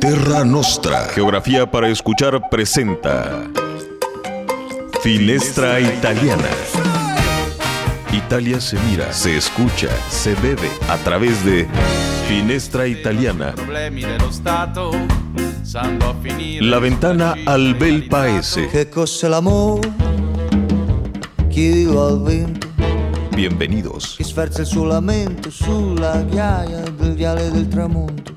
Terra Nostra. Geografía para escuchar presenta Finestra Italiana. Italia se mira, se escucha, se bebe a través de Finestra Italiana. La ventana al bel paese. Che cos'è l'amore? Chiedilo al vento. Bienvenidos. Chi sferza lamento sulla ghiaia del viale del tramonto.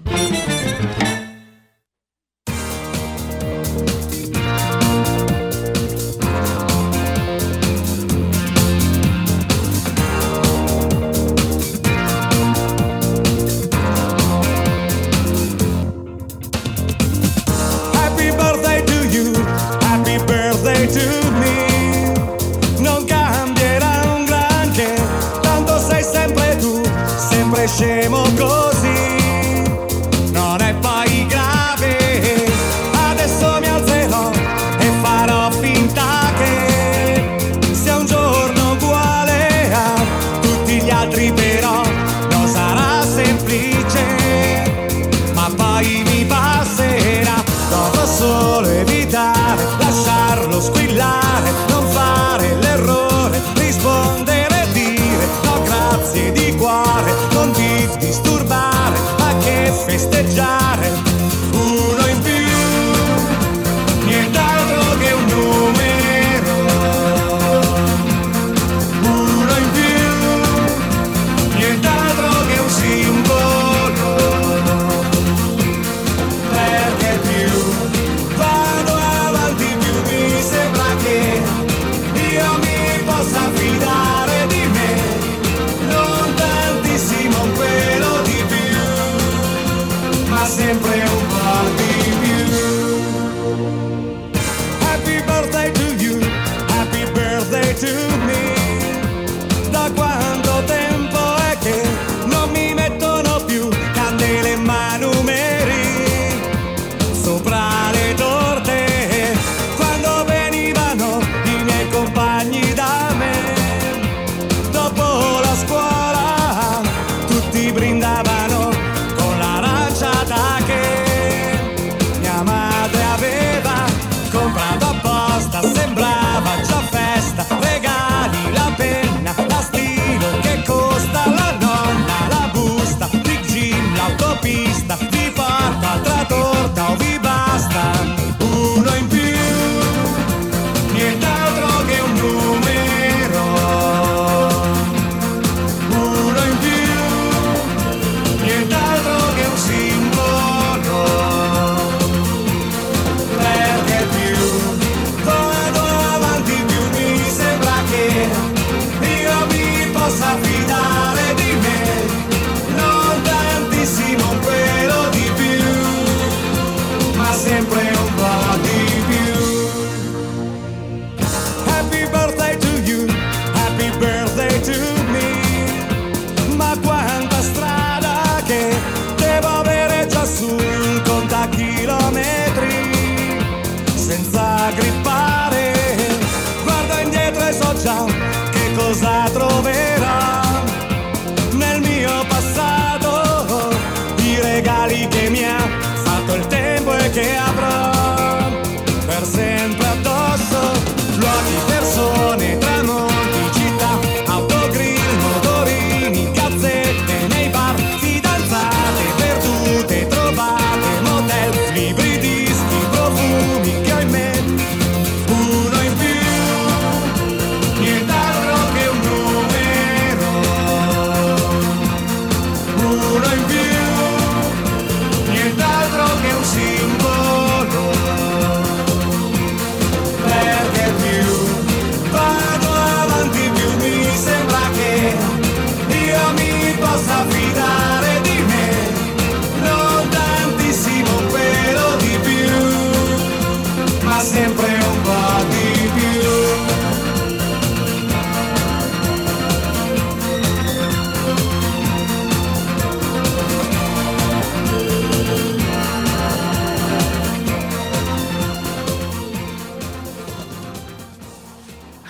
siempre.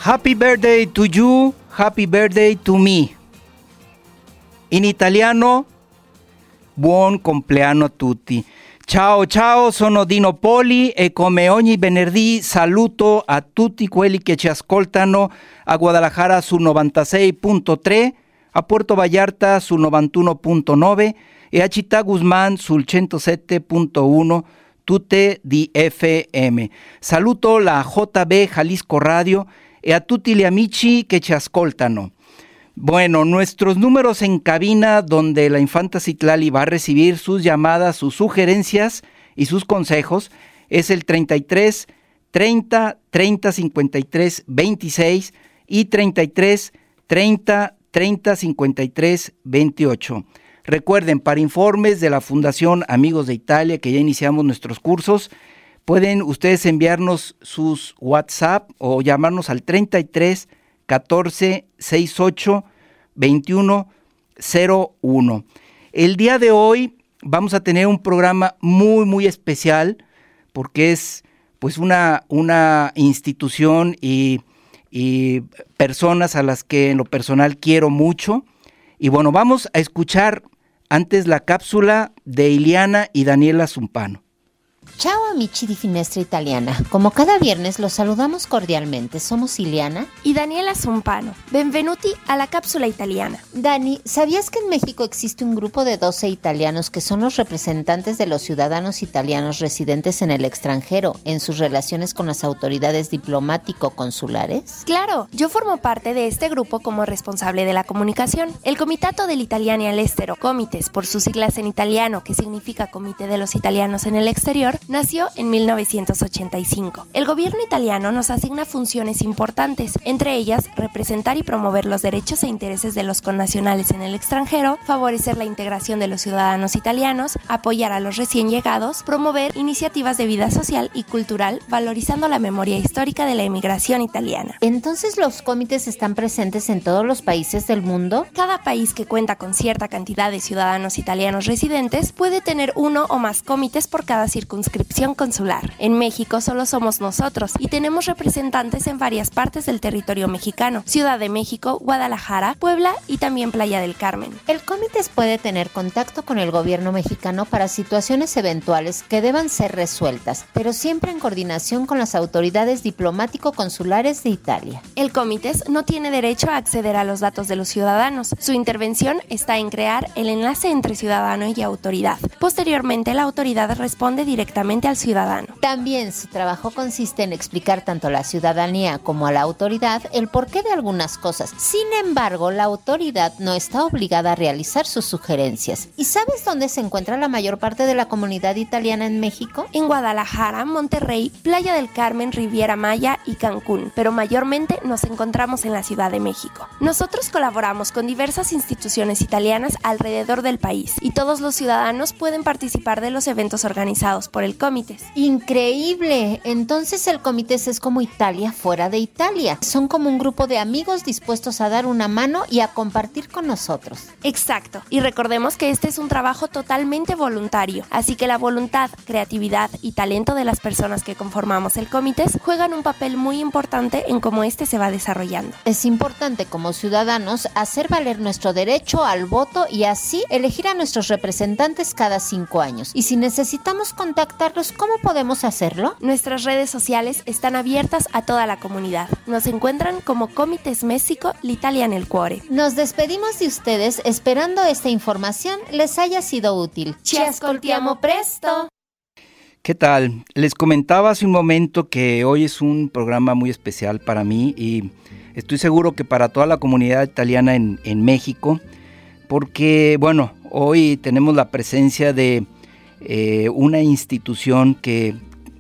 Happy birthday to you, happy birthday to me. In italiano, buon compleanno a tutti. Ciao ciao, sono Dino Poli e come ogni venerdì saluto a tutti quelli che ci ascoltano a Guadalajara su 96.3, a Puerto Vallarta su 91.9 e a Città Guzmán sul 107.1 tutte di FM. Saluto la JB Jalisco Radio e a tutti gli amici che ci ascoltano. Bueno, nuestros números en cabina donde la infanta Citlali va a recibir sus llamadas, sus sugerencias y sus consejos es el 33 30 30 53 26 y 33 30 30 53 28. Recuerden, para informes de la Fundación Amigos de Italia, que ya iniciamos nuestros cursos, pueden ustedes enviarnos sus WhatsApp o llamarnos al 33 14 68 21 01. El día de hoy vamos a tener un programa muy, muy especial porque es pues una, una institución y, y personas a las que en lo personal quiero mucho. Y bueno, vamos a escuchar antes la cápsula de Iliana y Daniela Zumpano. Ciao amici di Finestra Italiana. Como cada viernes los saludamos cordialmente. Somos Iliana y Daniela Zumpano. Benvenuti a la cápsula italiana. Dani, ¿sabías que en México existe un grupo de 12 italianos que son los representantes de los ciudadanos italianos residentes en el extranjero en sus relaciones con las autoridades diplomático-consulares? Claro, yo formo parte de este grupo como responsable de la comunicación. El Comitato dell'Italiani all'Estero, Comites por sus siglas en italiano, que significa Comité de los Italianos en el Exterior, nació en 1985. El gobierno italiano nos asigna funciones importantes, entre ellas representar y promover los derechos e intereses de los connacionales en el extranjero, favorecer la integración de los ciudadanos italianos, apoyar a los recién llegados, promover iniciativas de vida social y cultural, valorizando la memoria histórica de la emigración italiana. Entonces los comités están presentes en todos los países del mundo? Cada país que cuenta con cierta cantidad de ciudadanos italianos residentes puede tener uno o más comités por cada circunscripción consular. En México solo somos nosotros y tenemos representantes en varias partes del territorio mexicano, Ciudad de México, Guadalajara, Puebla y también Playa del Carmen. El comité puede tener contacto con el gobierno mexicano para situaciones eventuales que deban ser resueltas, pero siempre en coordinación con las autoridades diplomático-consulares de Italia. El comité no tiene derecho a acceder a los datos de los ciudadanos. Su intervención está en crear el enlace entre ciudadano y autoridad. Posteriormente, la autoridad responde directamente al ciudadano. También su trabajo consiste en explicar tanto a la ciudadanía como a la autoridad el porqué de algunas cosas. Sin embargo, la autoridad no está obligada a realizar sus sugerencias. ¿Y sabes dónde se encuentra la mayor parte de la comunidad italiana en México? En Guadalajara, Monterrey, Playa del Carmen, Riviera Maya y Cancún, pero mayormente nos encontramos en la Ciudad de México. Nosotros colaboramos con diversas instituciones italianas alrededor del país y todos los ciudadanos pueden participar de los eventos organizados por el comité. Increíble. Entonces el comité es como Italia fuera de Italia. Son como un grupo de amigos dispuestos a dar una mano y a compartir con nosotros. Exacto. Y recordemos que este es un trabajo totalmente voluntario, así que la voluntad, creatividad y talento de las personas que conformamos el comité juegan un papel muy importante en cómo este se va desarrollando. Es importante como ciudadanos hacer valer nuestro derecho al voto y así elegir a nuestros representantes cada cinco años. Y si necesitamos contactarlos, ¿cómo podemos hacerlo? Nuestras redes sociales están abiertas a toda la comunidad. Nos encuentran como Comites México, l'Italia en el Cuore. Nos despedimos de ustedes esperando esta información les haya sido útil. Ci ascoltiamo presto. ¿Qué tal? Les comentaba hace un momento que hoy es un programa muy especial para mí y estoy seguro que para toda la comunidad italiana en, en México, porque bueno, hoy tenemos la presencia de eh, una institución que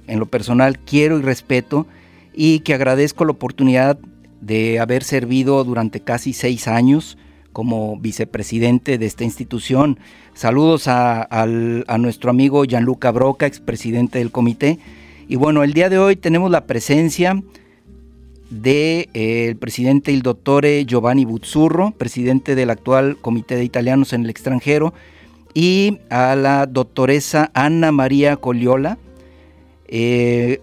en lo personal quiero y respeto y que agradezco la oportunidad de haber servido durante casi seis años como vicepresidente de esta institución. Saludos a, a nuestro amigo Gianluca Broca, expresidente del comité. Y bueno, el día de hoy tenemos la presencia del presidente il dottore Giovanni Buzzurro, presidente del actual Comité de Italianos en el extranjero, y a la doctoresa Anna María Coliola. Eh,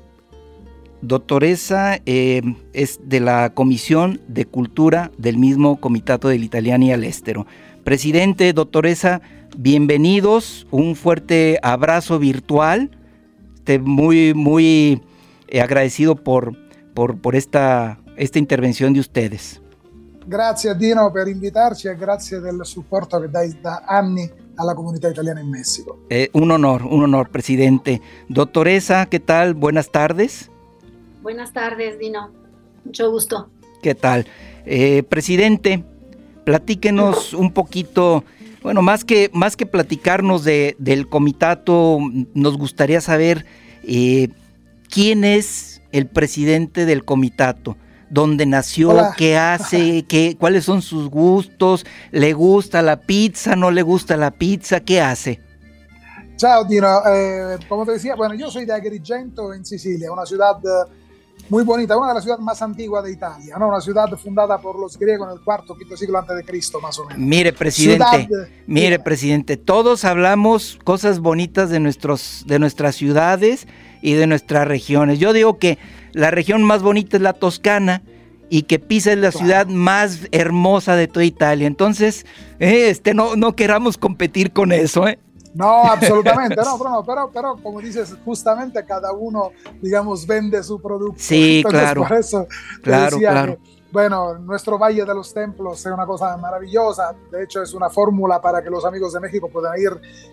doctoresa eh, es de la Comisión de Cultura del mismo Comitato del Italiani all'Estero. Presidente, doctoresa, bienvenidos, un fuerte abrazo virtual, este, muy, muy eh, agradecido por, por, por esta, esta intervención de ustedes. Grazie Dino per invitarci e grazie del supporto che dai da anni alla comunità italiana in Messico. Eh, un honor, un honor, presidente. Doctoresa, ¿qué tal? Buenas tardes. Buenas tardes, Dino. Mucho gusto. ¿Qué tal? Eh, presidente, platíquenos un poquito, bueno, más que, más que platicarnos de, del comitato, nos gustaría saber eh, quién es el presidente del comitato dónde nació, Hola. qué hace, qué, cuáles son sus gustos, le gusta la pizza, no le gusta la pizza, qué hace. Ciao Dino, eh, como te decía, bueno, yo soy de Agrigento en Sicilia, una ciudad eh, muy bonita, una de las ciudades más antiguas de Italia, ¿no? una ciudad fundada por los griegos en el cuarto, quinto siglo antes de Cristo, más o menos. Mire, presidente, Ciudad, mire, presidente, todos hablamos cosas bonitas de nuestros, de nuestras ciudades y de nuestras regiones. Yo digo que la región más bonita es la Toscana y que Pisa es la ciudad más hermosa de toda Italia. Entonces, eh, este, no, no queramos competir con eso, ¿eh? No, absolutamente, no, pero, pero, pero como dices, justamente cada uno, digamos, vende su producto. Sí, Entonces, claro. Por eso Claro, claro. que, bueno, nuestro Valle de los Templos es una cosa maravillosa. De hecho, es una fórmula para que los amigos de México puedan ir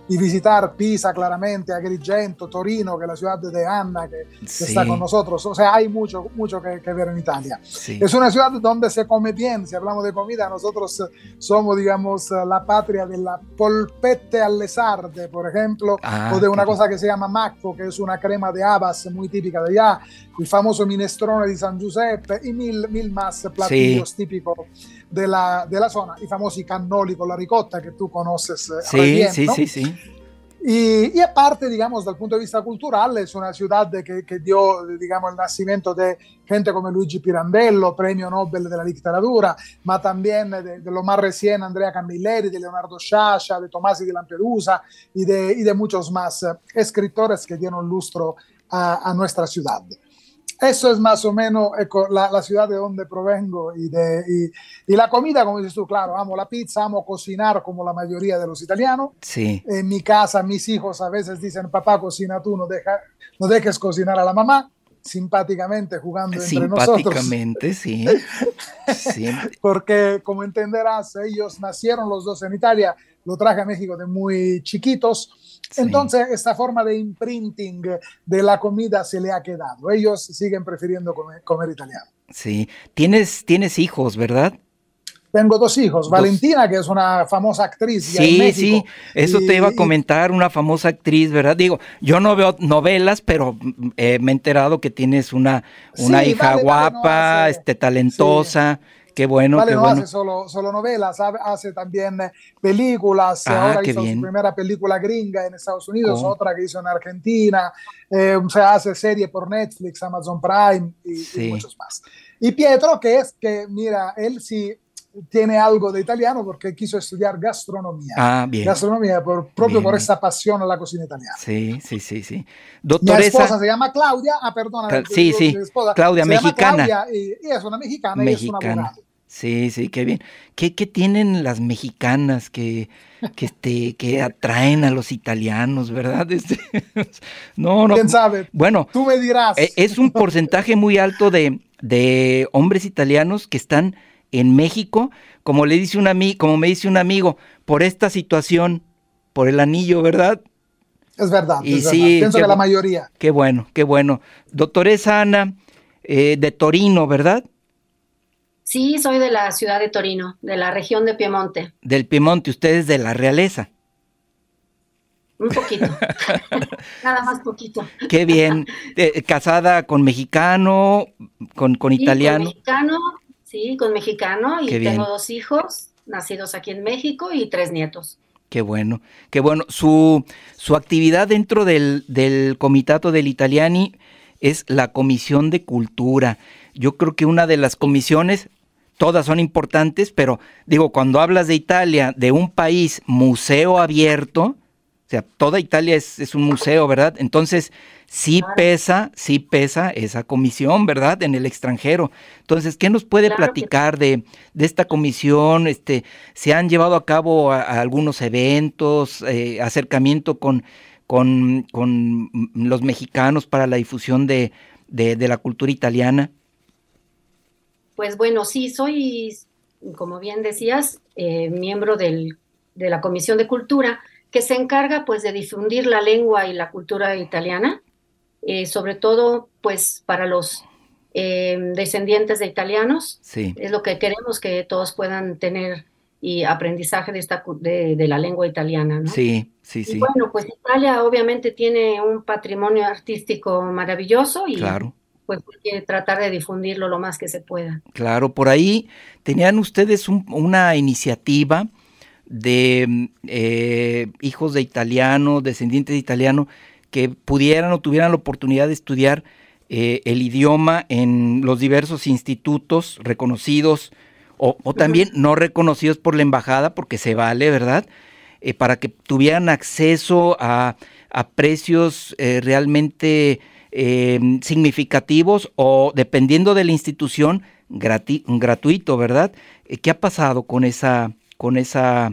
y visitar Pisa, claramente, Agrigento, Torino, que es la ciudad de Anna, que, que Sí, está con nosotros. O sea, hay mucho, mucho que, que ver en Italia. sí. Es una ciudad donde se come bien. Si hablamos de comida, nosotros somos, digamos, la patria de la polpette alle sarde, por ejemplo, Ah, o de una cosa que se llama macco, que es una crema de habas muy típica de allá, el famoso minestrone di San Giuseppe y mil, mil más platillos típicos de la, de la zona, i famosi cannoli con la ricotta que tú conoces eh, Sí, bien, sí, ¿no? sí, sí. Y, y aparte, digamos, dal punto de vista cultural, es una ciudad que, que dio, digamos, el nacimiento de gente como Luigi Pirandello, premio Nobel de la literatura, ma también de, de lo más recién Andrea Camilleri, de Leonardo Sciascia, de Tomasi de Lampedusa y de, y de muchos más eh, escritores que dieron lustro a, a nuestra ciudad. Eso es más o menos ecco, la, la ciudad de donde provengo y, de, y, y la comida, como dices tú, claro, amo la pizza, amo cocinar como la mayoría de los italianos. Sí, En mi casa, mis hijos a veces dicen, papá, cocina tú, no, deja, no dejes cocinar a la mamá, simpáticamente jugando entre nosotros. simpáticamente, sí. sí. Porque, como entenderás, ellos nacieron los dos en Italia, lo traje a México de muy chiquitos. Sí. Entonces, esta forma de imprinting de la comida se le ha quedado. Ellos siguen prefiriendo comer, comer italiano. Sí. Tienes, tienes hijos, ¿verdad? Tengo dos hijos, Dos. Valentina, que es una famosa actriz. en Sí, México, sí, eso te iba a comentar, una famosa actriz, ¿verdad? Digo, yo no veo novelas, pero eh, me he enterado que tienes una, una Sí, hija Vale, Vale no guapa, este, talentosa, qué bueno, Vale, qué no bueno. hace solo, solo novelas, hace, también eh, películas. Ah, Ahora hizo bien. su primera película gringa en Estados Unidos, ¿Cómo? otra que hizo en Argentina. eh, o sea, hace serie por Netflix, Amazon Prime y, y Sí. muchos más. Y Pietro, que es que, mira, él sí tiene algo de italiano porque quiso estudiar gastronomía. Ah, bien. Gastronomía, por, propio Bien, por esa pasión a la cocina italiana. Sí, sí, sí, sí. Mi esposa Doctoresa se llama Claudia, ah, perdona. Cla- sí, sí, esposa Claudia, se llama mexicana. Claudia y, y es una mexicana, y es una mexicana. abogada. Sí, sí, qué bien. ¿Qué, qué tienen las mexicanas que, que, este, que atraen a los italianos, verdad? Este, no, no. ¿Quién sabe? Bueno, Tú me dirás. Eh, Es un porcentaje muy alto de, de hombres italianos que están en México, como le dice un ami- como me dice un amigo, por esta situación, por el anillo, ¿verdad? Es verdad. Y es sí, verdad. Pienso que la mayoría. Qué bueno, qué bueno. Doctoresa Ana, eh, de Torino, ¿verdad? Sí, soy de la ciudad de Torino, de la región de Piemonte. Del Piemonte, ustedes de la realeza. Un poquito. Nada más poquito. Qué bien. Eh, casada con mexicano, con, con Sí, con italiano. mexicano, sí, con mexicano y tengo dos hijos nacidos aquí en México y tres nietos. Qué bueno, qué bueno. Su, su actividad dentro del, del Comitato del Italiani es la Comisión de Cultura. Yo creo que una de las comisiones, todas son importantes, pero digo, cuando hablas de Italia, de un país museo abierto, sea, toda Italia es, es un museo, ¿verdad? Entonces, sí pesa, sí pesa esa comisión, ¿verdad? En el extranjero. Entonces, ¿qué nos puede platicar de, de, esta comisión? Este, ¿Se han llevado a cabo algunos eventos, eh, acercamiento con, con, con, los mexicanos para la difusión de, de, de la cultura italiana? Pues bueno, sí, soy, como bien decías, eh, miembro del, de la Comisión de Cultura, que se encarga pues de difundir la lengua y la cultura italiana, eh, sobre todo pues para los eh, descendientes de italianos. Sí. Es lo que queremos que todos puedan tener y aprendizaje de, esta, de, de la lengua italiana. ¿no? Sí, sí, Y sí. bueno, pues Italia obviamente tiene un patrimonio artístico maravilloso y Claro. pues hay que tratar de difundirlo lo más que se pueda. Claro, por ahí tenían ustedes un- una iniciativa de eh, hijos de italiano, descendientes de italiano, que pudieran o tuvieran la oportunidad de estudiar eh, el idioma en los diversos institutos reconocidos o, o también no reconocidos por la embajada, porque se vale, ¿verdad? Eh, para que tuvieran acceso a, a precios realmente significativos o dependiendo de la institución, gratuito, ¿verdad? ¿Qué ha pasado con esa, con esa,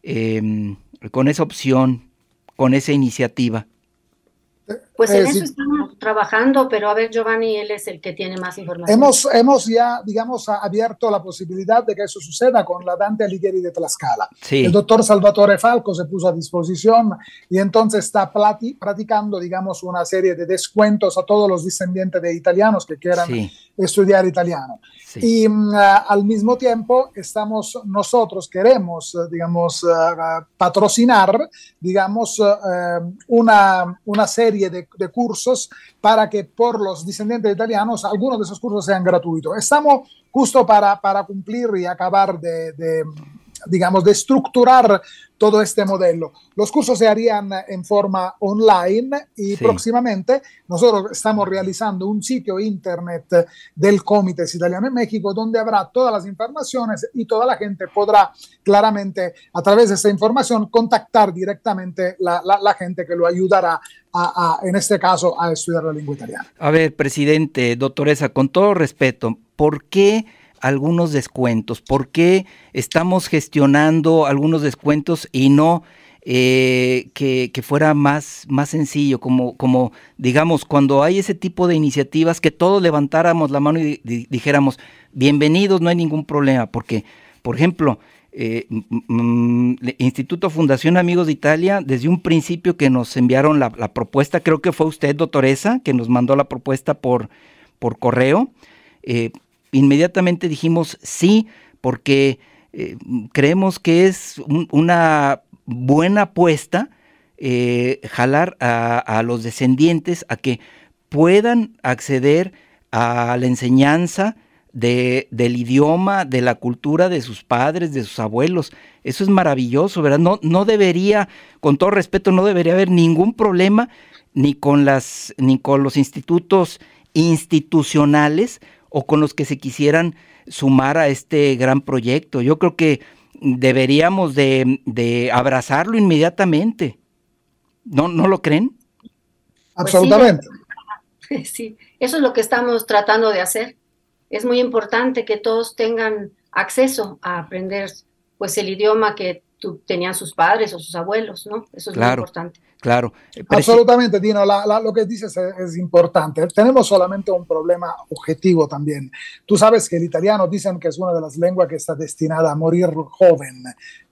em, con esa opción, con esa iniciativa? Pues Eh, en sí. eso estamos trabajando, pero a ver, Giovanni, él es el que tiene más información. Hemos, hemos ya, digamos, abierto la posibilidad de que eso suceda con la Dante Alighieri de Tlaxcala. Sí, El doctor Salvatore Falco se puso a disposición y entonces está plati- practicando, digamos, una serie de descuentos a todos los descendientes de italianos que quieran sí, estudiar italiano. Sí. Y ah, al mismo tiempo estamos nosotros queremos, eh, digamos, ah, patrocinar, digamos, eh, una, una serie de, de cursos para que por los descendientes italianos algunos de esos cursos sean gratuitos. Estamos justo para, para cumplir y acabar de, de, digamos, de estructurar todo este modelo. Los cursos se harían en forma online y Sí. próximamente nosotros estamos realizando un sitio internet del Comites Italiano en México donde habrá todas las informaciones y toda la gente podrá claramente a través de esa información contactar directamente la, la, la gente que lo ayudará a, a, en este caso a estudiar la lengua italiana. A ver, presidente, doctoresa, con todo respeto, ¿por qué algunos descuentos? ¿Por qué estamos gestionando algunos descuentos y no eh, que, fuera más, más sencillo? Como, como, digamos, cuando hay ese tipo de iniciativas, que todos levantáramos la mano y di- dijéramos, bienvenidos, no hay ningún problema, porque, por ejemplo, eh, Instituto Fundación Amigos de Italia, desde un principio que nos enviaron la, la propuesta, creo que fue usted, doctoresa, que nos mandó la propuesta por, por correo, eh, inmediatamente dijimos sí, porque eh, creemos que es un- una buena apuesta eh, jalar a, a los descendientes a que puedan acceder a la enseñanza de, del idioma, de la cultura de sus padres, de sus abuelos. Eso es maravilloso, ¿verdad? No, no debería, con todo respeto, no debería haber ningún problema ni con las, ni con los institutos institucionales o con los que se quisieran sumar a este gran proyecto. Yo creo que deberíamos de, de abrazarlo inmediatamente. ¿No, ¿No lo creen? Absolutamente. Pues sí, sí, eso es lo que estamos tratando de hacer. Es muy importante que todos tengan acceso a aprender pues el idioma que tu- tenían sus padres o sus abuelos, ¿no? Eso es muy Claro. importante. Claro. Eh, Absolutamente, Dino, la- la- lo que dices es, es importante. Tenemos solamente un problema objetivo también. Tú sabes que el italiano dicen que es una de las lenguas que está destinada a morir joven,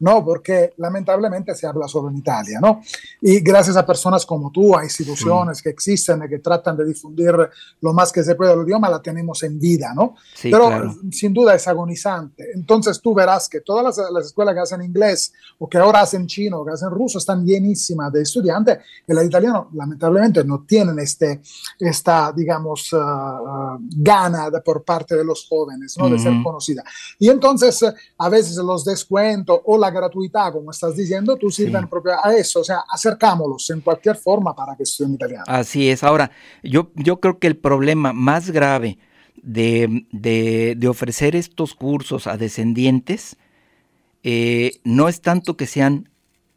¿no? Porque lamentablemente se habla solo en Italia, ¿no? Y gracias a personas como tú, a instituciones que existen y que tratan de difundir lo más que se puede el idioma, la tenemos en vida, ¿no? Sí, Pero claro. sin duda es agonizante. Entonces tú verás que todas las, las escuelas que hacen inglés o que ahora hacen chino o que hacen ruso están llenísimas de estudiantes y el italiano lamentablemente no tienen este, esta, digamos, uh, uh, gana de, por parte de los jóvenes ¿no? de ser conocida. Y entonces eh, a veces los descuentos o la gratuidad, como estás diciendo, tú sirven Sí. propio a eso, o sea, acercámoslos en cualquier forma para que estudien italiano. Así es. Ahora, yo, yo creo que el problema más grave de, de- de ofrecer estos cursos a descendientes eh, no es tanto que sean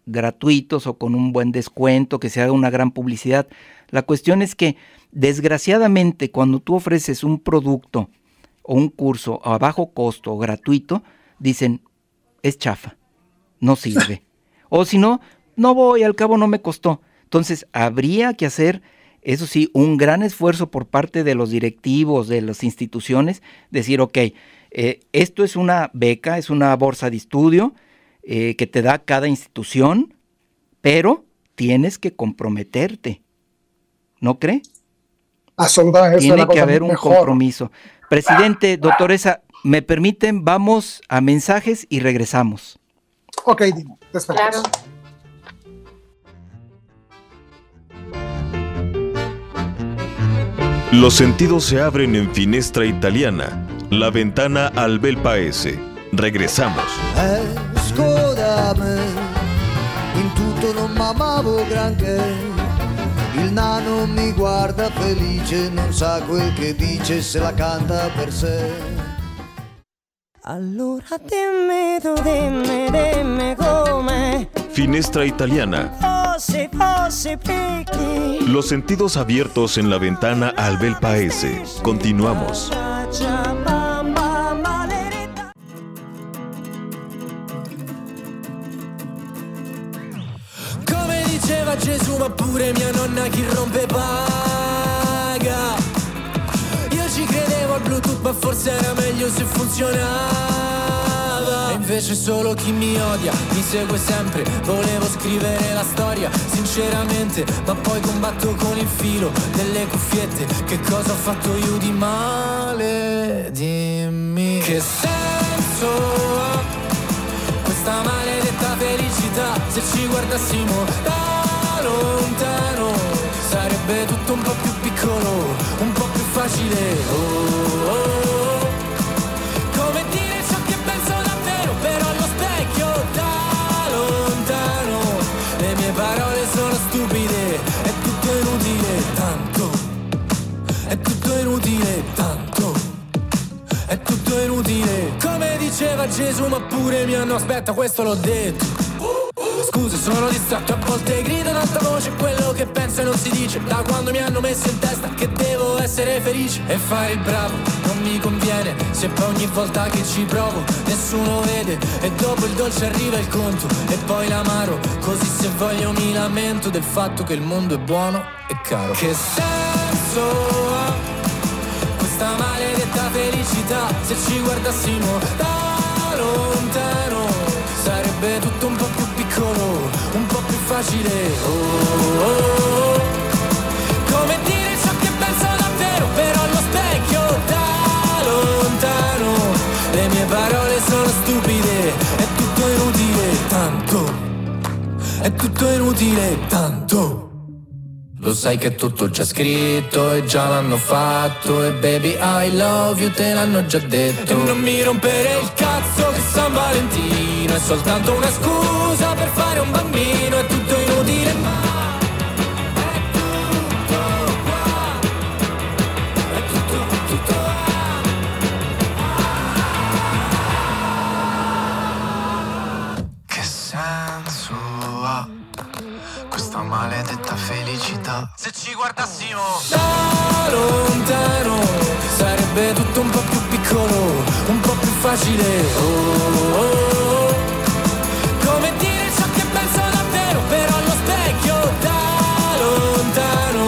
gratuitos o con un buen descuento, que se haga una gran publicidad. La cuestión es que, desgraciadamente, cuando tú ofreces un producto o un curso a bajo costo o gratuito, dicen, es chafa, no sirve. o si no, no voy, al cabo no me costó. Entonces, habría que hacer, eso sí, un gran esfuerzo por parte de los directivos, de las instituciones, decir, ok, eh, esto es una beca, es una bolsa de estudio eh, que te da cada institución, pero tienes que comprometerte. ¿No cree? Absolutamente. Tiene que haber un compromiso. Presidente, doctoresa, ¿me permiten? Vamos a mensajes y regresamos. Ok, Dimo, te esperamos. Claro. Los sentidos se abren en Finestra Italiana, la ventana al bel paese. Regresamos. Esco da me, in tutto non m'amavo granché. Il nano mi guarda felice, non sa quel che dice se la canta per sé. Allora dimmi tu, dimmi, dimmi come Finestra Italiana, fossi, fossi picchi. los sentidos abiertos en la ventana al bel paese. Continuamos. Diceva Gesù, ma pure mia nonna chi rompe paga. Io ci credevo al Bluetooth, ma forse era meglio se funzionava. E invece solo chi mi odia mi segue sempre. Volevo scrivere la storia, sinceramente, ma poi combatto con il filo delle cuffiette. Che cosa ho fatto io di male? Dimmi che senso ha questa maledetta felicità se ci guardassimo da lontano sarebbe tutto un po' più piccolo un po' più facile. Oh, oh, oh. come dire ciò che penso davvero però allo specchio da lontano. Le mie parole sono stupide è tutto inutile tanto. È tutto inutile tanto. È tutto inutile. Come diceva Gesù ma pure mi hanno Aspetta questo l'ho detto Scusa sono distratto A volte grido ad alta voce Quello che penso e non si dice. Da quando mi hanno messo in testa Che devo essere felice E fare il bravo Non mi conviene. Se poi ogni volta che ci provo Nessuno vede E dopo il dolce arriva il conto E poi l'amaro. Così se voglio mi lamento Del fatto che il mondo è buono e caro. Che senso ha questa maledetta felicità se ci guardassimo da lontano facile. Oh, oh, oh. come dire ciò che penso davvero però allo specchio da lontano. Le mie parole sono stupide è tutto inutile tanto. È tutto inutile tanto. Lo sai che tutto già scritto e già l'hanno fatto. E baby I love you te l'hanno già detto. E non mi rompere il cazzo che San Valentino È soltanto una scusa per fare un bambino Se ci guardassimo da lontano sarebbe tutto un po' più piccolo, un po' più facile. Oh, oh, oh. Come dire ciò che penso davvero, però allo specchio da lontano.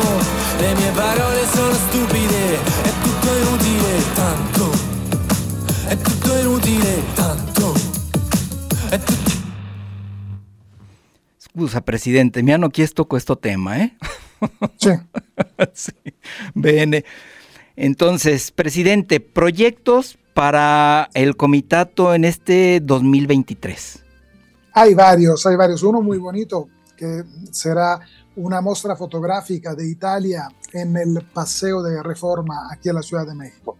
Le mie parole sono stupide, è tutto inutile, tanto. È tutto inutile, tanto. È tutto Scusa, Presidente, mi hanno chiesto questo tema, ¿eh? Sí. Sí. Bene. Entonces, Presidente, proyectos para el comitato en este 2023. Hay varios, hay varios. Uno muy bonito que será una muestra fotográfica de Italia en el Paseo de Reforma aquí en la Ciudad de México.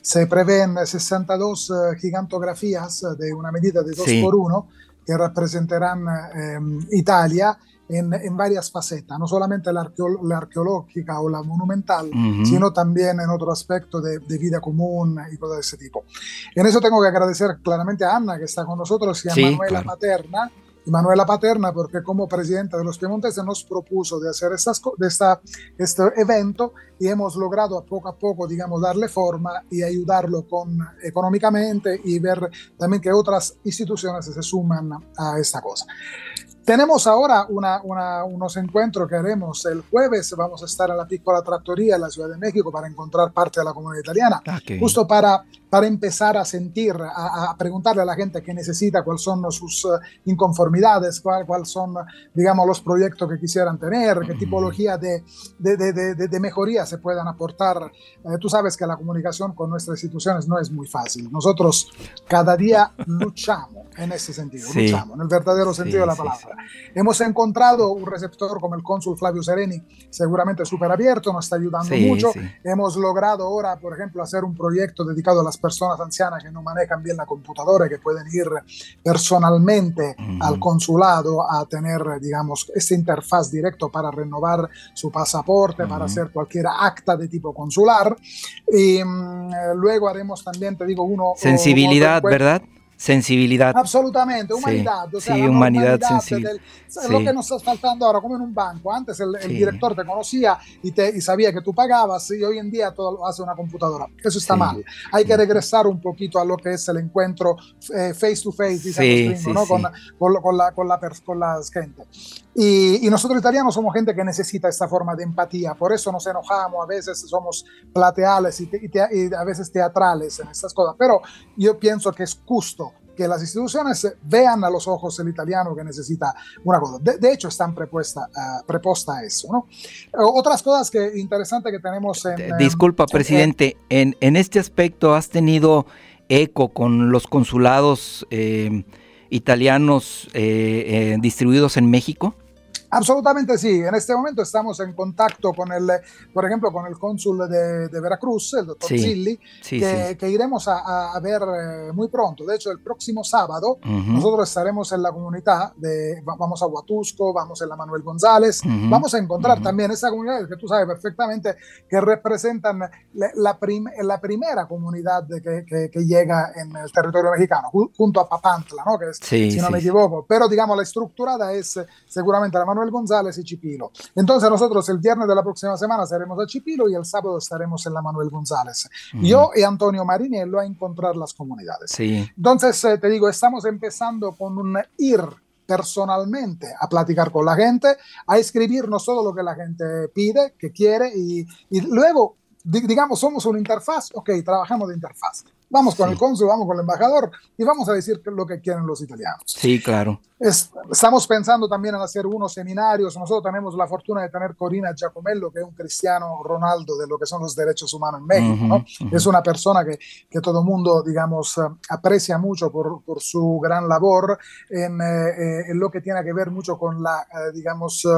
Se prevén 62 eh, gigantografías de una medida de 2 Sí. por 1 que representarán eh, Italia en, en varias facetas, no solamente la, arqueo- la arqueológica o la monumental, Ujú. sino también en otro aspecto de, de vida común y cosas de ese tipo. En eso tengo que agradecer claramente a Ana, que está con nosotros, y a Sí, Manuela claro. Materna, y Manuela Paterna, porque como presidenta de los piemonteses nos propuso de hacer estas, de esta, este evento y hemos logrado a poco a poco, digamos, darle forma y ayudarlo con, económicamente y ver también que otras instituciones se suman a esta cosa. Tenemos ahora una, unos encuentros que haremos el jueves. Vamos a estar en la Piccola Trattoria en la Ciudad de México para encontrar parte de la comunidad italiana, Ah, qué justo para, para empezar a sentir, a, a preguntarle a la gente qué necesita, cuáles son sus eh, inconformidades, cuáles cuál son, digamos, los proyectos que quisieran tener, qué tipología de, de, de, de, mejoría se puedan aportar. Eh, tú sabes que la comunicación con nuestras instituciones no es muy fácil. Nosotros cada día luchamos en ese sentido, Sí. luchamos en el verdadero sentido Sí, de la sí, palabra. Hemos encontrado un receptor como el cónsul Flavio Sereni, seguramente súper abierto, nos está ayudando Sí, mucho. sí. Hemos logrado ahora, por ejemplo, hacer un proyecto dedicado a las personas ancianas que no manejan bien la computadora que pueden ir personalmente Ujú. al consulado a tener, digamos, esta interfaz directo para renovar su pasaporte, para Ujú. hacer cualquier acta de tipo consular. Y mm, eh, luego haremos también, te digo, uno... Sensibilidad, ¿verdad? Sensibilidad. Absolutamente, Sí, humanidad. o sea, sí, humanidad, ¿sabes Sí. Lo que nos está faltando ahora, como en un banco. Antes el, el Sí. director te conocía y, te, y sabía que tú pagabas y hoy en día todo lo hace una computadora. Eso está Sí. mal. Hay que regresar un poquito a lo que es el encuentro eh, face to face, Sí, sí, ¿no? sí. Con, con, con la, con, la, con la gente. Y, y nosotros italianos somos gente que necesita esta forma de empatía. Por eso nos enojamos, a veces somos plateales y, te- y te- y a veces teatrales en estas cosas. Pero yo pienso que es justo que las instituciones vean a los ojos el italiano que necesita una cosa. De, de hecho, están prepuesta, ah, preposta a eso. ¿no? Eh, Otras cosas que interesantes que tenemos en... eh, Disculpa, en- presidente, en, en este aspecto has tenido eco con los consulados eh, italianos eh, eh, distribuidos en México. Absolutamente sí. En este momento estamos en contacto con el, por ejemplo, con el cónsul de, de Veracruz, el doctor Sí, Zilli, Sí, que, sí. que iremos a, a- ver eh, muy pronto. De hecho, el próximo sábado Ujú. nosotros estaremos en la comunidad de, va- vamos a Huatusco, vamos en la Manuel González, Ujú. vamos a encontrar Ujú. también esa comunidad que tú sabes perfectamente que representan la, la prim- la primera comunidad que, que- que llega en el territorio mexicano, ju- junto a Papantla, ¿no? Que es, si no me equivoco. Pero digamos, la estructurada es eh, seguramente la Manuel González y Chipilo. Entonces nosotros el viernes de la próxima semana estaremos a Chipilo y el sábado estaremos en la Manuel González. Ujú. Yo y Antonio Marinello a encontrar las comunidades. Sí. Entonces, eh, te digo, estamos empezando con un ir personalmente a platicar con la gente, a escribirnos todo lo que la gente pide, que quiere, y, y luego, di- digamos, somos una interfaz, ok, trabajamos de interfaz. Vamos con Sí. el cónsul, vamos con el embajador y vamos a decir lo que quieren los italianos. Sí, claro. Es- estamos pensando también en hacer unos seminarios. Nosotros tenemos la fortuna de tener Corina Giacomello, que es un cristiano Ronaldo de lo que son los derechos humanos en México. Ujú, ¿no? ujú. Es una persona que, que todo el mundo, digamos, eh, aprecia mucho por, por su gran labor en, eh, eh, en lo que tiene que ver mucho con la, eh, digamos, eh,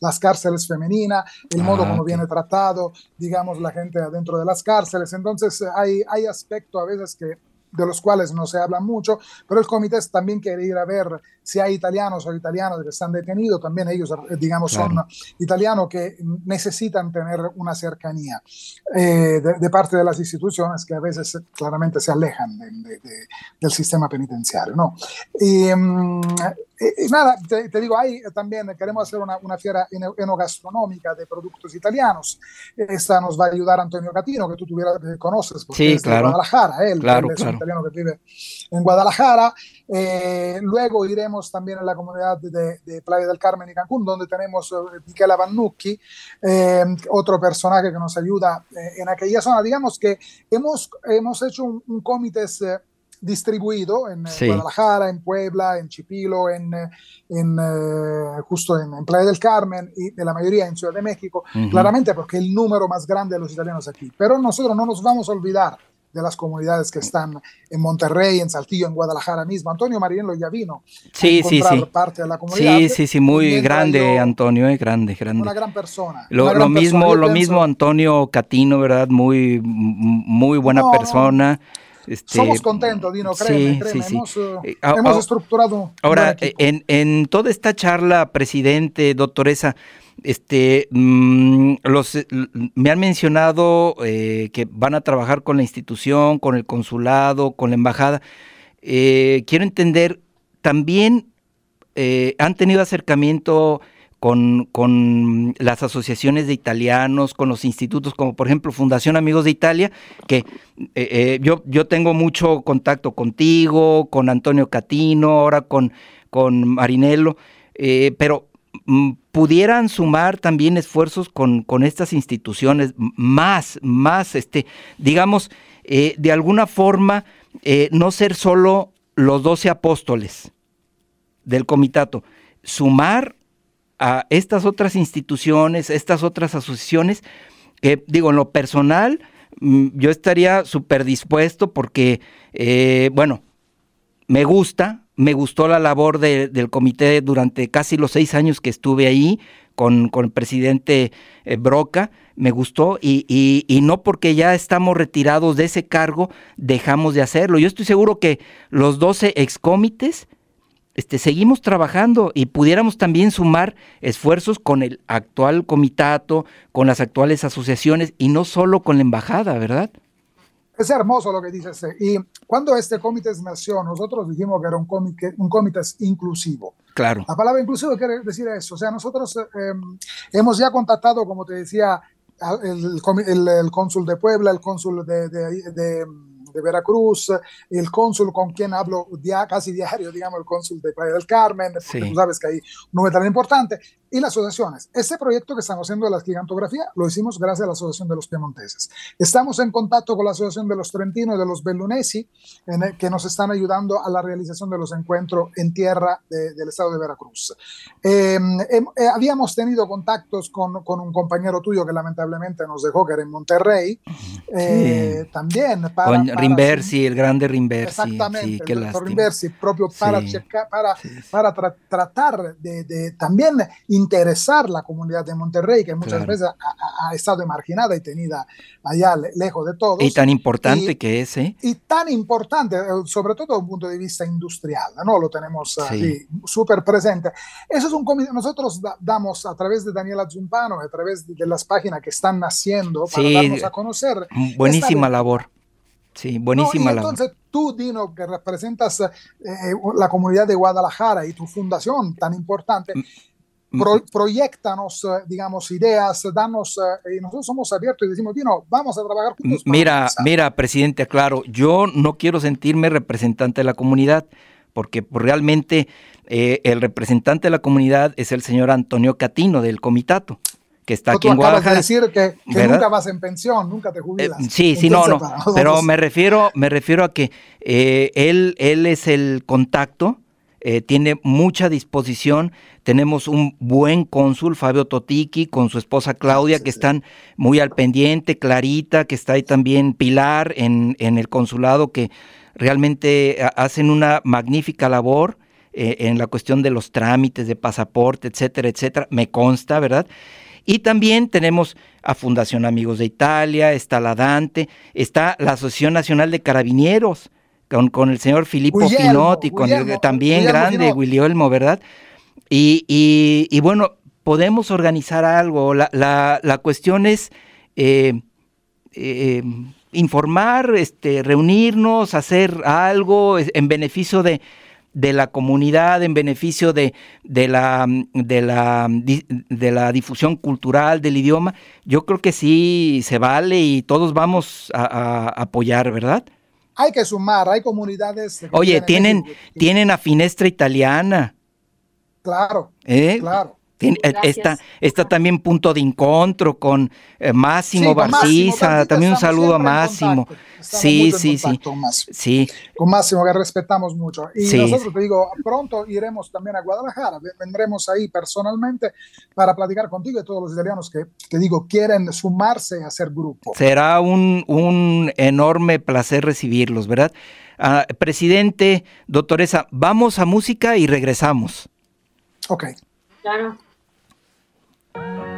las cárceles femeninas, el modo Ah, como ok. viene tratado, digamos, la gente adentro de las cárceles. Entonces, hay, hay aspectos a veces de los cuales no se habla mucho, pero el comité también quiere ir a ver si hay italianos o italianos que están detenidos, también ellos, digamos, son Claro. italianos que necesitan tener una cercanía eh, de, de parte de las instituciones que a veces claramente se alejan de- de- de- del sistema penitenciario, ¿no? Y, mm, y- nada, te, te digo, ahí también queremos hacer una, una fiera eno- enogastronómica de productos italianos. Esta nos va a ayudar Antonio Catino, que tú tuviera, que conoces, porque Sí, es de claro. Guadalajara, él, Claro, él es un claro. italiano que vive en Guadalajara. Eh, luego iremos también a la comunidad de, de Playa del Carmen y Cancún, donde tenemos eh, Michela Vannucchi, eh, otro personaje que nos ayuda eh, en aquella zona. Digamos que hemos, hemos hecho un, un comité eh, distribuido en eh, Sí. Guadalajara, en Puebla, en Chipilo, en, en, eh, justo en, en Playa del Carmen y de la mayoría en Ciudad de México, Ujú. claramente porque el número más grande de los italianos aquí. Pero nosotros no nos vamos a olvidar de las comunidades que están en Monterrey, en Saltillo, en Guadalajara mismo. Antonio Marinello ya vino Sí, a sí, sí. parte de la comunidad. Sí, sí, sí, muy grande, yo- Antonio, eh, grande, grande. Una gran persona. Lo, mismo, persona. Lo pienso, mismo Antonio Catino, ¿verdad? Muy, muy buena No, no. Este, Somos contentos, Dino, créeme, sí, créeme. sí. Hemos, eh, Eh, hemos estructurado Ahora, en, en toda esta charla, presidente, doctoresa, este, mm, los, eh, me han mencionado eh, que van a trabajar con la institución, con el consulado, con la embajada. Eh, quiero entender, también han tenido acercamiento con, con, las asociaciones de italianos, con los institutos, como por ejemplo Fundación Amigos de Italia, que eh, eh, yo, yo tengo mucho contacto contigo, con Antonio Catino, ahora con, con Marinello, eh, pero mm, pudieran sumar también esfuerzos con, con, estas instituciones, más, más, este, digamos, de alguna forma, no ser solo los doce apóstoles del comitato, sumar a estas otras instituciones, estas otras asociaciones, que digo, en lo personal, mm, yo estaría súper dispuesto porque, eh, bueno, me gusta, me gustó la labor del comité durante casi los seis años que estuve ahí con, con el presidente eh, Broca, me gustó y, y, y, no porque ya estamos retirados de ese cargo dejamos de hacerlo. Yo estoy seguro que los 12 excomites este, seguimos trabajando y pudiéramos también sumar esfuerzos con el actual comitato, con las actuales asociaciones y no solo con la embajada, ¿verdad? Es hermoso lo que dices. Y cuando este comité nació, nosotros dijimos que era un comité, un comité inclusivo. Claro. La palabra inclusivo quiere decir eso. O sea, nosotros eh, hemos ya contactado, como te decía, el, el, el, cónsul de Puebla, el cónsul de, de, de de Veracruz, el cónsul con quien hablo dia, casi diario, digamos, el cónsul de Playa del Carmen, porque sí. tú sabes que hay un número tan importante, y las asociaciones. Ese proyecto que estamos haciendo de la gigantografía lo hicimos gracias a la Asociación de los Piemonteses. Estamos en contacto con la Asociación de los Trentinos y de los Bellunesi, en el, que nos están ayudando a la realización de los encuentros en tierra de, del estado de Veracruz. Eh, eh, habíamos tenido contactos con, con, un compañero tuyo que lamentablemente nos dejó, que era en Monterrey, eh, sí. también para... Con Rimbersi, el grande Rimbersi. Exactamente, sí, el doctor Rimbersi, propio para, sí. checar, para, para tra tratar de, de también interesar la comunidad de Monterrey, que muchas claro. veces ha, ha, estado marginada y tenida allá lejos de todos. Y tan importante y, que es, ¿eh? Y tan importante, eh, sobre todo desde un punto de vista industrial, ¿no? Lo tenemos sí. súper presente. Eso es un nosotros da, damos a través de Daniela Zumpano, a través de, de las páginas que están naciendo para sí, darnos a conocer. Buenísima labor. Sí, buenísima no, entonces, labor. tú, Dino, que representas eh, la comunidad de Guadalajara y tu fundación tan importante, Pro, proyectanos, digamos, ideas, danos, y nosotros somos abiertos y decimos, Dino, vamos a trabajar juntos. Mira, mira, presidente, claro, yo no quiero sentirme representante de la comunidad, porque pues, realmente eh, el representante de la comunidad es el señor Antonio Catino del comitato que está no, aquí en Guadalajara. De decir que, que nunca vas en pensión, nunca te jubilas. Eh, sí, sí, no, no. Pero me refiero, me refiero a que eh, él, él es el contacto, eh, tiene mucha disposición. Tenemos un buen cónsul, Fabio Totiki, con su esposa Claudia, que están muy al pendiente, Clarita, que está ahí también, Pilar en, en el consulado, que realmente hacen una magnífica labor. Eh, en la cuestión de los trámites de pasaporte, etcétera, etcétera, me consta, ¿verdad? Y también tenemos a Fundación Amigos de Italia, está la Dante, está la Asociación Nacional de Carabineros, con, con el señor Filippo Guillermo, Pinotti, con Guillermo, el también Guillermo, grande Guillermo, ¿verdad? Y, y, y, bueno, podemos organizar algo. La, la, la cuestión es eh, eh, informar, este, reunirnos, hacer algo en beneficio de, de la comunidad en beneficio de, de, la, de, la, de la difusión cultural del idioma, yo creo que sí se vale y todos vamos a, a apoyar, ¿verdad? Hay que sumar, hay comunidades. Oye, tienen, tienen a Finestra Italiana. Claro, ¿Eh? claro. Está, está también punto de encuentro con eh, Máximo sí, Barciza, también un saludo a Máximo. Sí, sí, sí. Con Máximo. sí. Con Máximo, que respetamos mucho. Y sí. nosotros, te digo, pronto iremos también a Guadalajara, vendremos ahí personalmente para platicar contigo y todos los italianos que, te digo, quieren sumarse a hacer grupo. Será un, un enorme placer recibirlos, ¿verdad? Uh, presidente, doctoresa, vamos a música y regresamos. Ok. Claro. Bye.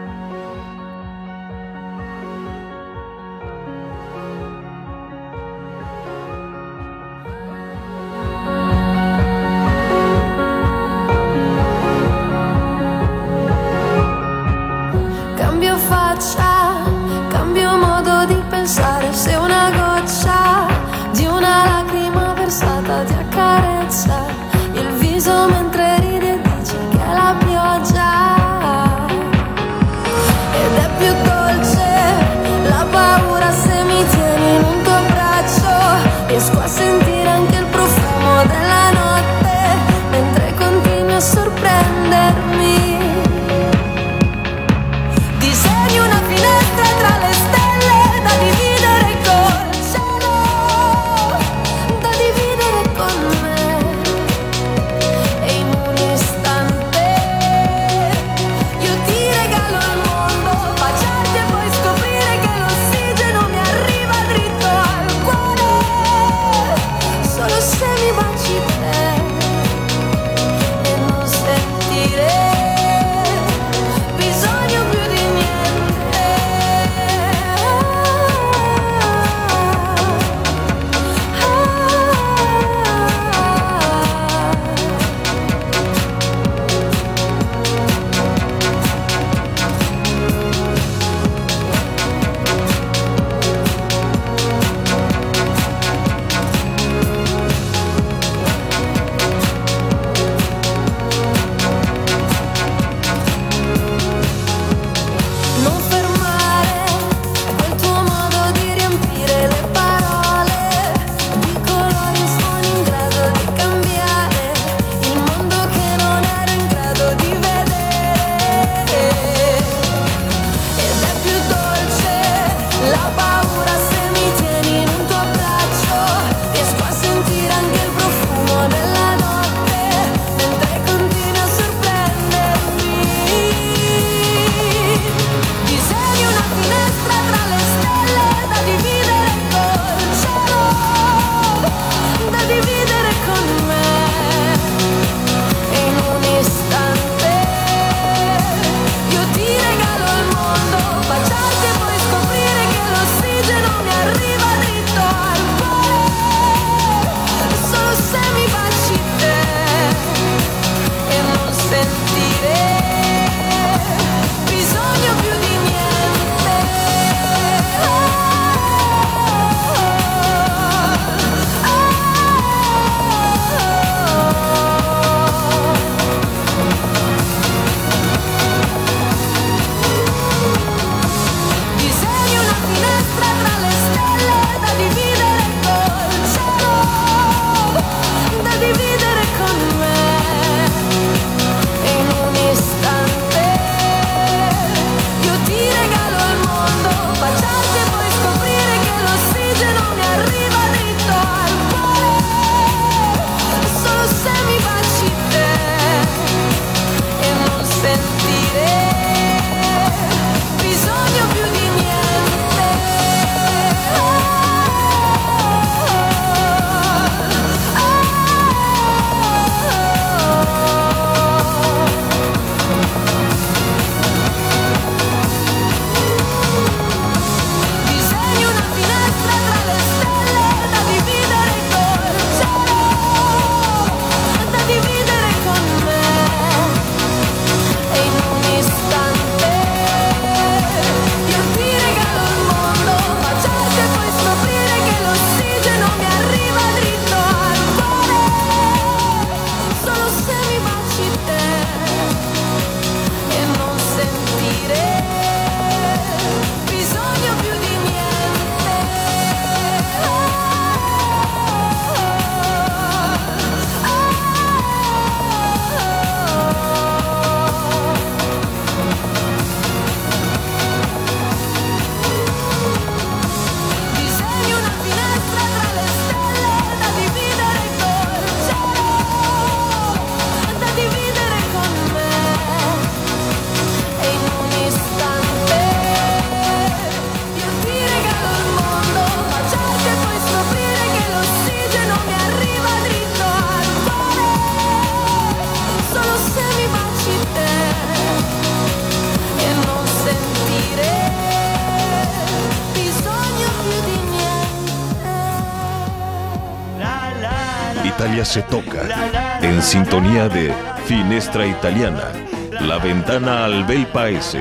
Sintonía de Finestra Italiana, la ventana al bel paese.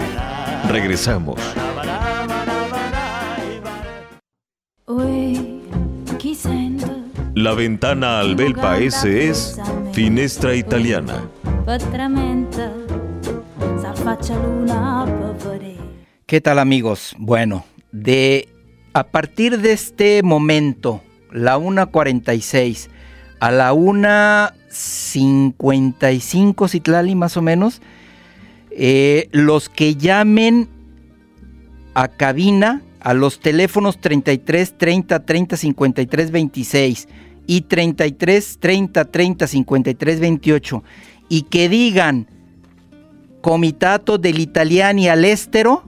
Regresamos. La ventana al bel paese es Finestra Italiana. ¿Qué tal amigos? Bueno, de a partir de este momento, la 1.46 a la 1.55 Citlali más o menos, eh, los que llamen a cabina a los teléfonos 33 30 30 53 26 y 33 30 30 53 28 y que digan Comitato del Italiani all'estero,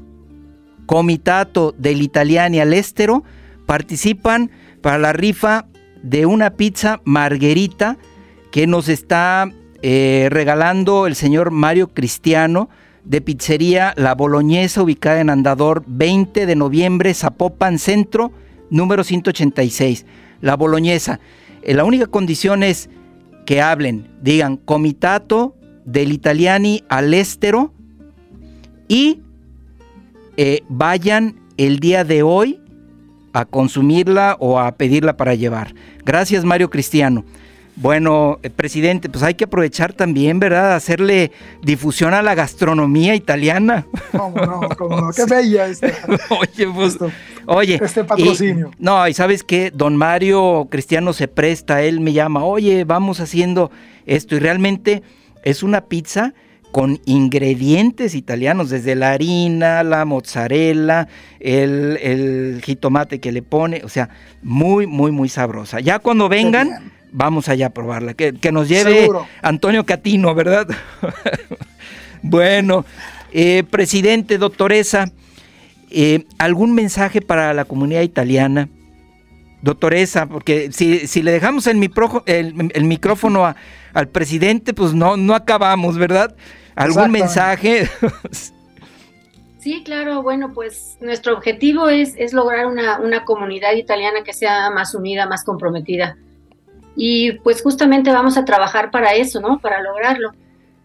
Comitato del Italiani all'estero, participan para la rifa de una pizza marguerita que nos está eh, regalando el señor Mario Cristiano de Pizzería La Boloñesa, ubicada en Andador 20 de noviembre, Zapopan Centro, número 186. La Boloñesa. Eh, la única condición es que hablen, digan Comitato del Italiani all'estero y eh, vayan el día de hoy a consumirla o a pedirla para llevar. Gracias Mario Cristiano. Bueno, eh, presidente, pues hay que aprovechar también, ¿verdad? Hacerle difusión a la gastronomía italiana. ¿Cómo no? ¿Cómo no? Qué bella esta. oye, pues, oye. Este patrocinio. no, y sabes que don Mario Cristiano se presta, él me llama, oye, vamos haciendo esto. Y realmente es una pizza con ingredientes italianos, desde la harina, la mozzarella, el, el, jitomate que le pone, o sea, muy, muy, muy sabrosa. Ya cuando vengan, vamos allá a probarla, que, que nos lleve Seguro. Antonio Catino, ¿verdad? bueno, eh, presidente, doctoresa, eh, ¿algún mensaje para la comunidad italiana? Doctoresa, porque si, si le dejamos el, micro, el, el micrófono a, al presidente, pues no, no acabamos, ¿verdad? ¿Algún mensaje? Sí, claro, bueno, pues nuestro objetivo es, es lograr una, una, comunidad italiana que sea más unida, más comprometida. Y pues justamente vamos a trabajar para eso, ¿no? Para lograrlo.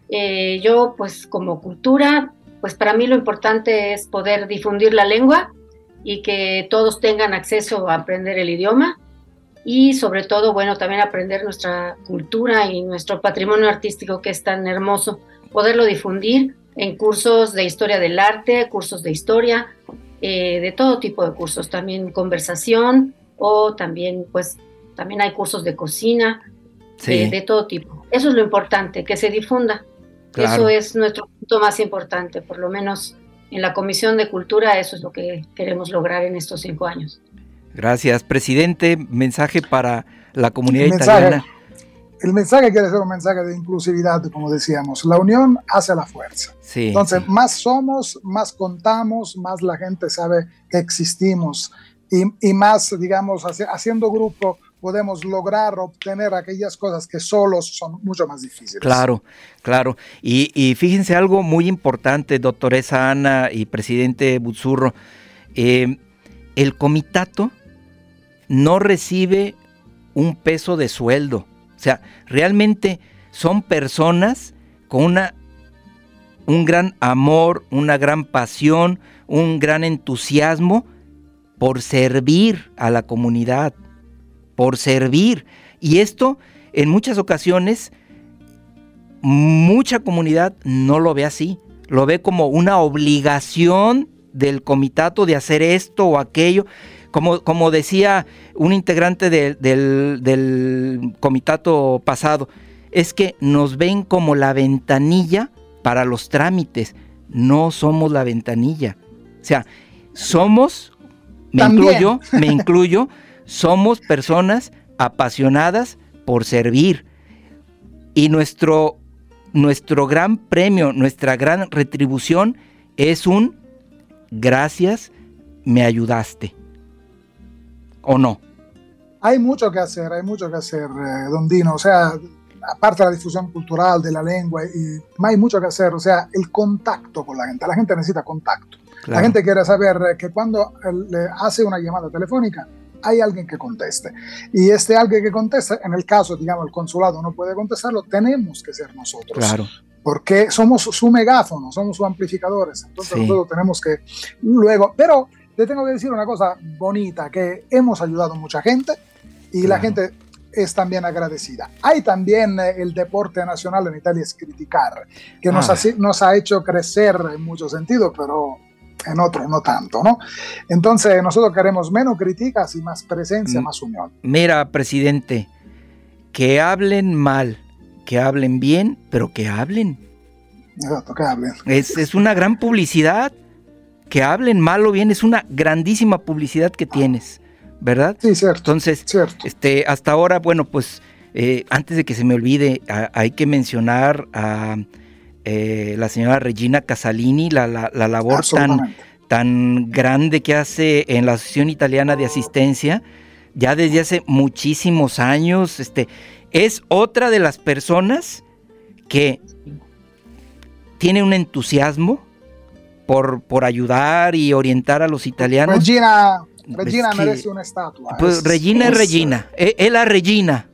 Eh, yo, pues como cultura, pues para mí lo importante es poder difundir la lengua y que todos tengan acceso a aprender el idioma y sobre todo, bueno, también aprender nuestra cultura y nuestro patrimonio artístico que es tan hermoso, poderlo difundir en cursos de historia del arte, cursos de historia, eh, de todo tipo de cursos, también conversación o también, pues, también hay cursos de cocina, sí. eh, de todo tipo. Eso es lo importante, que se difunda. Claro. Eso es nuestro punto más importante, por lo menos en la Comisión de Cultura, eso es lo que queremos lograr en estos cinco años. Gracias, presidente. Mensaje para la comunidad el mensaje, italiana. El mensaje quiere ser un mensaje de inclusividad, como decíamos. La unión hace la fuerza. Sí, Entonces, sí. más somos, más contamos, más la gente sabe que existimos. Y, y más, digamos, haciendo grupo, podemos lograr obtener aquellas cosas que solos son mucho más difíciles. Claro, claro. Y, fíjense algo muy importante, doctoresa Ana y presidente Buzzurro. Eh, el comitato no recibe un peso de sueldo. O sea, realmente son personas con una, un gran amor, una gran pasión, un gran entusiasmo por servir a la comunidad, por servir. Y esto en muchas ocasiones, mucha comunidad no lo ve así, lo ve como una obligación del comitato de hacer esto o aquello. Como, como decía un integrante de, del, del comitato pasado, es que nos ven como la ventanilla para los trámites. No somos la ventanilla. O sea, somos, me También. incluyo, me incluyo, somos personas apasionadas por servir. Y nuestro, nuestro gran premio, nuestra gran retribución es un gracias, me ayudaste. ¿O no? Hay mucho que hacer, hay mucho que hacer, eh, Don Dino. O sea, aparte de la difusión cultural de la lengua, y, hay mucho que hacer. O sea, el contacto con la gente. La gente necesita contacto. Claro. La gente quiere saber que cuando le hace una llamada telefónica, hay alguien que conteste. Y este alguien que conteste, en el caso, digamos, el consulado no puede contestarlo, tenemos que ser nosotros. Claro. Porque somos su megáfono, somos sus amplificadores. Entonces Sí. nosotros tenemos que luego, pero le tengo que decir una cosa bonita, que hemos ayudado a mucha gente y la gente es también agradecida. Hay también eh, el deporte nacional en Italia es criticar, que nos, Ah. ha, nos ha hecho crecer en muchos sentidos, pero en otros no tanto, ¿no? Entonces nosotros queremos menos críticas y más presencia, Mm. más unión. Mira, presidente, que hablen mal, que hablen bien, pero que hablen. Exacto, que hablen. Es, es una gran publicidad. Que hablen mal o bien es una grandísima publicidad que tienes, ¿verdad? Sí, cierto. Entonces, cierto. este, hasta ahora, bueno, pues eh, antes de que se me olvide, a- hay que mencionar a eh, la señora Regina Casalini, la, la- la labor tan, tan grande que hace en la Asociación Italiana de Asistencia, ya desde hace muchísimos años. Este, es otra de las personas que tiene un entusiasmo por, por ayudar y orientar a los italianos. Regina, Regina merece una estatua. Pues Es- Regina es es- Regina, e- es la Regina.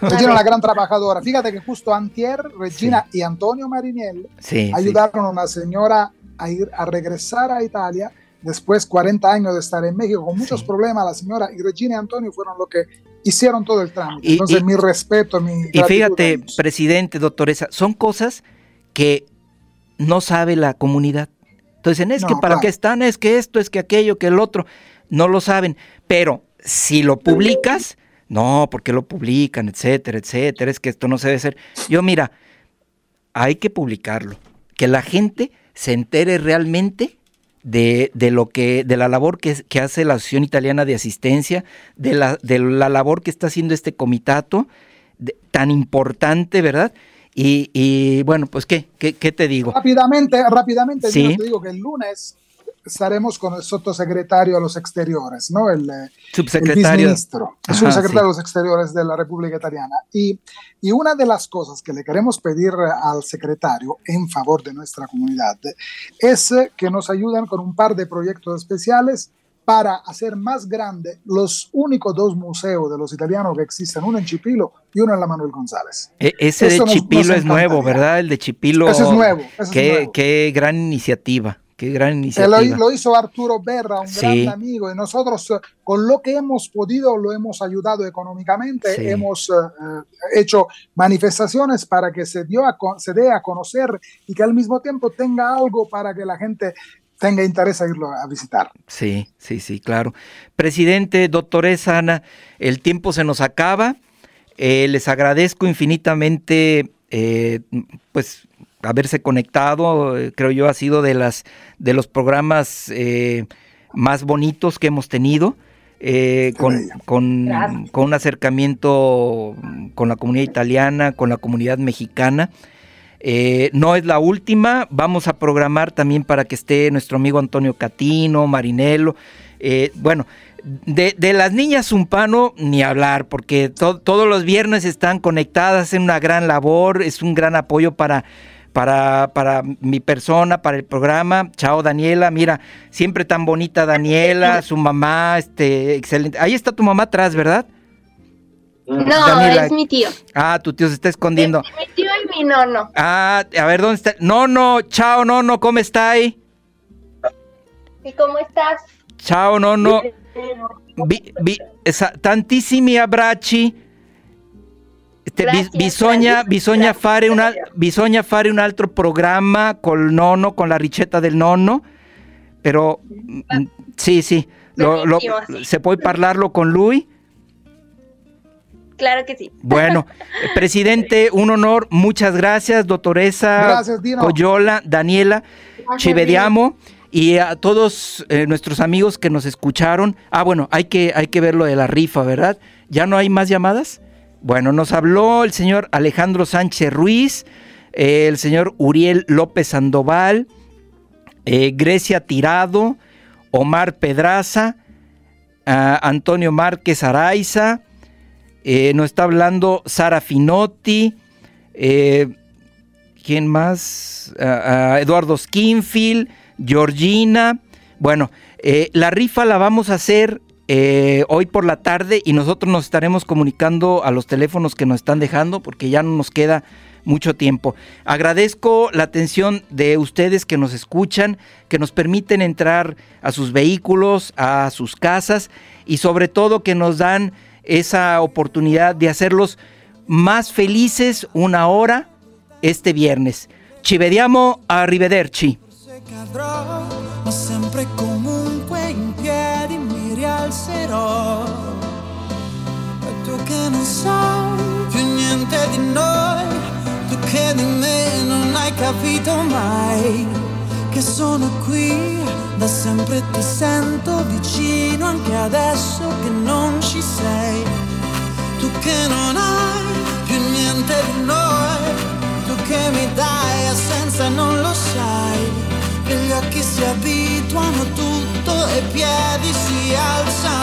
Regina una gran trabajadora. Fíjate que justo antier, Regina y Antonio Mariniel Sí, sí. ayudaron a una señora a ir a regresar a Italia después 40 años de estar en México con muchos Sí. problemas. La señora y Regina y Antonio fueron los que hicieron todo el trámite. Y- Entonces, y- mi respeto, mi Y fíjate, presidente, doctoresa, son cosas que no sabe la comunidad. Entonces dicen, es que para claro. qué están, es que esto, es que aquello, que el otro. No lo saben. Pero si lo publicas, no, porque lo publican, etcétera, etcétera, es que esto no se debe hacer. Yo, mira, hay que publicarlo. Que la gente se entere realmente de, de lo que, de la labor que, hace la Asociación Italiana de Asistencia, de la, de la labor que está haciendo este comitato, de- tan importante, ¿verdad? Y, y, bueno, pues ¿qué? ¿qué, qué te digo? Rápidamente, rápidamente, Sí. Gino, te digo que el lunes estaremos con el subsecretario a los exteriores, ¿no? El, eh, Subsecretario. El viceministro, el subsecretario sí. de los exteriores de la República Italiana. Y, y una de las cosas que le queremos pedir al secretario en favor de nuestra comunidad es eh, que nos ayuden con un par de proyectos especiales para hacer más grande los únicos dos museos de los italianos que existen, uno en Chipilo y uno en la Manuel González. E- ese de Eso nos- Chipilo nos es nuevo. ¿verdad? El de Chipilo. Ese es nuevo, ese es qué, nuevo. qué gran iniciativa, qué gran Que iniciativa. lo, lo hizo Arturo Berra, un Sí. gran amigo, y nosotros eh, con lo que hemos podido lo hemos ayudado económicamente, Sí. hemos eh, eh, hecho manifestaciones para que se, dio a, se dé a conocer y que al mismo tiempo tenga algo para que la gente tenga interés a irlo a visitar. Sí, sí, sí, claro. Presidente, doctoresa Ana, el tiempo se nos acaba. Eh, les agradezco infinitamente, eh, pues, haberse conectado. Eh, Creo yo ha sido de las de los programas eh, más bonitos que hemos tenido. eh, con, con, un acercamiento con la comunidad italiana, con la comunidad mexicana. Eh, no es la última, vamos a programar también para que esté nuestro amigo Antonio Catino, Marinelo. eh, bueno, de, de las niñas Zumpano ni hablar, porque to- todos los viernes están conectadas en una gran labor, es un gran apoyo para, para, para mi persona, para el programa. Chao Daniela, mira, siempre tan bonita Daniela, su mamá, este, excelente. Ahí está tu mamá atrás, ¿verdad? No, Daniela. es mi tío. Ah, tu tío se está escondiendo. Es mi tío y mi nono. Ah, a ver, ¿dónde está? No, no, chao, no, no, ¿cómo está ahí? ¿Y cómo estás? Bi, esa- tantissimi abbracci. Este, bi- Grazie, bisogna, grazie, bisogna, grazie. fare una, bisogna fare un altro programma col nonno, con la ricetta del nonno, però mm, sì, sì, lo- lo- se puoi parlarlo con lui. Claro que sí. Bueno, presidente, un honor, muchas gracias, doctoresa Gracias. Coyola, Daniela, ci vediamo. Y a todos eh, nuestros amigos que nos escucharon, ah, bueno, hay que, hay que ver lo de la rifa, ¿verdad? ¿Ya no hay más llamadas? Bueno, nos habló el señor Alejandro Sánchez Ruiz, el señor Uriel López Sandoval, eh, Grecia Tirado, Omar Pedraza, ah, Antonio Márquez Araiza, eh, nos está hablando Sara Finotti, eh, ¿quién más? Ah, ah, Eduardo Skinfield, Georgina. Bueno, la rifa la vamos a hacer eh, hoy por la tarde y nosotros nos estaremos comunicando a los teléfonos que nos están dejando porque ya no nos queda mucho tiempo. Agradezco la atención de ustedes que nos escuchan, que nos permiten entrar a sus vehículos, a sus casas y sobre todo que nos dan esa oportunidad de hacerlos más felices una hora este viernes. Ci vediamo, arrivederci. Rialzerò. E tu che non sai più niente di noi, tu che di me non hai capito mai, che sono qui da sempre ti sento vicino anche adesso che non ci sei. Tu che non hai più niente di noi, tu che mi dai assenza non lo sai che gli occhi si abituano tutto e piedi si alzano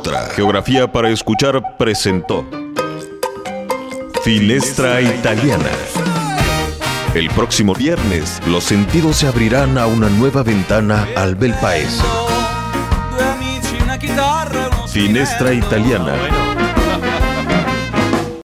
Nostra. Geografía para escuchar presentó Finestra Italiana. El próximo viernes, los sentidos se abrirán a una nueva ventana al bel paese. Finestra Italiana.